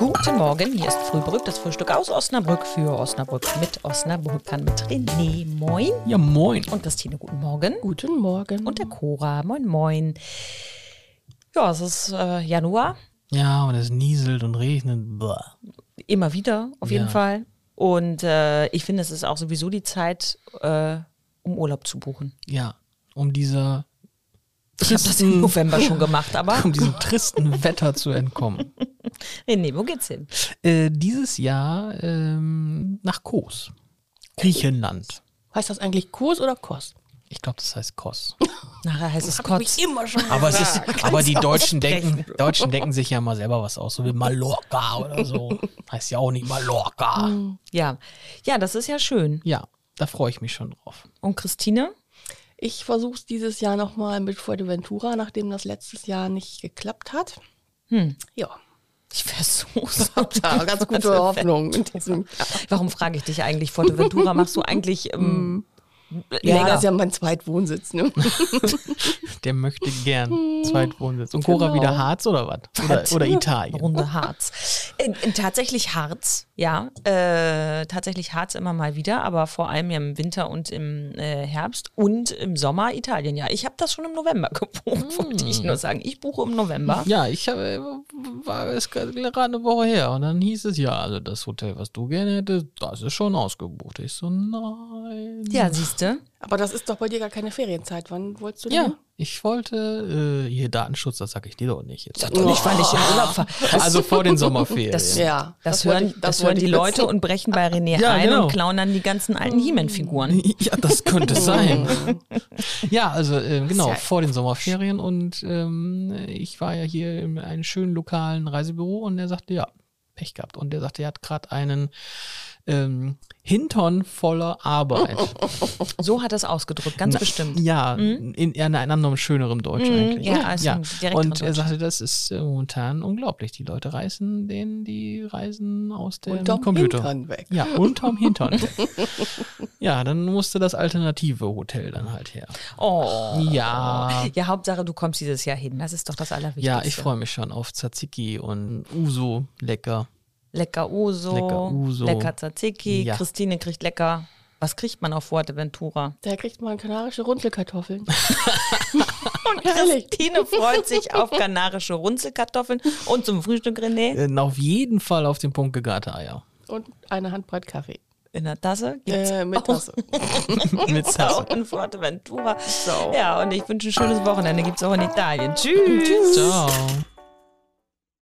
Guten Morgen, hier ist Frühbrück, das Frühstück aus Osnabrück für Osnabrück mit Osnabrückern mit René. Moin. Ja, moin. Und Christine, guten Morgen. Guten Morgen. Und der Cora, moin, moin. Ja, es ist äh, Januar, Ja, und es nieselt und regnet. Blah. immer wieder auf jeden Ja. Fall. Und äh, ich finde, es ist auch sowieso die Zeit, äh, um Urlaub zu buchen. Ja, um dieser Ich habe das im November schon gemacht, aber um diesem tristen Wetter zu entkommen. René, wo geht's hin? Äh, dieses Jahr ähm, nach Kos, Griechenland. Heißt das eigentlich Kurs oder Kos? Ich glaube, das heißt Kos. Nachher heißt es Kotz. immer schon Aber es ist, aber die Deutschen denken. Deutschen denken sich ja mal selber was aus, so wie Mallorca oder so. Heißt ja auch nicht Mallorca. Ja. ja, das ist ja schön. Ja, da freue ich mich schon drauf. Und Christine? Ich versuche es dieses Jahr nochmal mit Fuerteventura, nachdem das letztes Jahr nicht geklappt hat. Hm. Ja. Ich versuch's. Ja, ganz gute Hoffnung in diesem Jahr. Warum frage ich dich eigentlich? Fuerteventura machst du eigentlich ähm, Ja, länger? das ist ja mein Zweitwohnsitz. Ne? Der möchte gern Zweitwohnsitz. Und Cora Genau. wieder Harz oder was? Oder, oder Italien? Runde Harz. In, in tatsächlich Harz, ja. Äh, tatsächlich Harz immer mal wieder, aber vor allem ja im Winter und im äh, Herbst und im Sommer Italien. Ja, ich habe das schon im November gebucht, wollte ich nur sagen. Ich buche im November. Ja, ich hab, äh, war es gerade eine Woche her und dann hieß es ja, also das Hotel, was du gerne hättest, das ist schon ausgebucht. Ich so, nein. Ja, siehst du? Aber das ist doch bei dir gar keine Ferienzeit. Wann wolltest du Ja, denn? ich wollte, äh, hier Datenschutz, das sag ich dir doch nicht jetzt. Doch nicht, weil ich in Urlaub fahre. Also vor den Sommerferien. Das, Ja, das, das hören, ich- das das hören die Leute und brechen bei René Ja, ein genau. und klauen dann die ganzen alten He-Man-Figuren. Ja, das könnte sein. ja, also äh, genau, ja vor den Sommerferien und ähm, ich war ja hier in einem schönen lokalen Reisebüro und der sagte, ja, Pech gehabt. Und der sagte, er hat gerade einen ähm, Hintern voller Arbeit. So hat er es ausgedrückt, ganz bestimmt. Ja, in, in einem anderen schönerem Deutsch eigentlich. ja, also im direkteren Und er Deutsch. sagte, das ist äh, momentan unglaublich. Die Leute reißen denen die Reisen aus dem Unterm Computer. Hintern weg. Ja, unterm Hintern. weg. ja, dann musste das alternative Hotel dann halt her. Oh. Ja. Ja, Hauptsache, du kommst dieses Jahr hin. Das ist doch das Allerwichtigste. Ja, ich freue mich schon auf Tzatziki und Uso, lecker. Lecker Uso, Lecker Uso. lecker Tzatziki. Ja. Christine kriegt lecker. Was kriegt man auf Fuerteventura? Da kriegt man kanarische Runzelkartoffeln. Und. Christine freut sich auf kanarische Runzelkartoffeln und zum Frühstück René Äh, auf jeden Fall auf den Punkt gegarte Eier. Und eine Handbreit Kaffee. in der Tasse. Gibt's Äh, mit Tasse. Mit auch Sasse. in Fuerteventura. So. Ja, und ich wünsche ein schönes Wochenende. Gibt's auch in Italien. Tschüss. Ciao.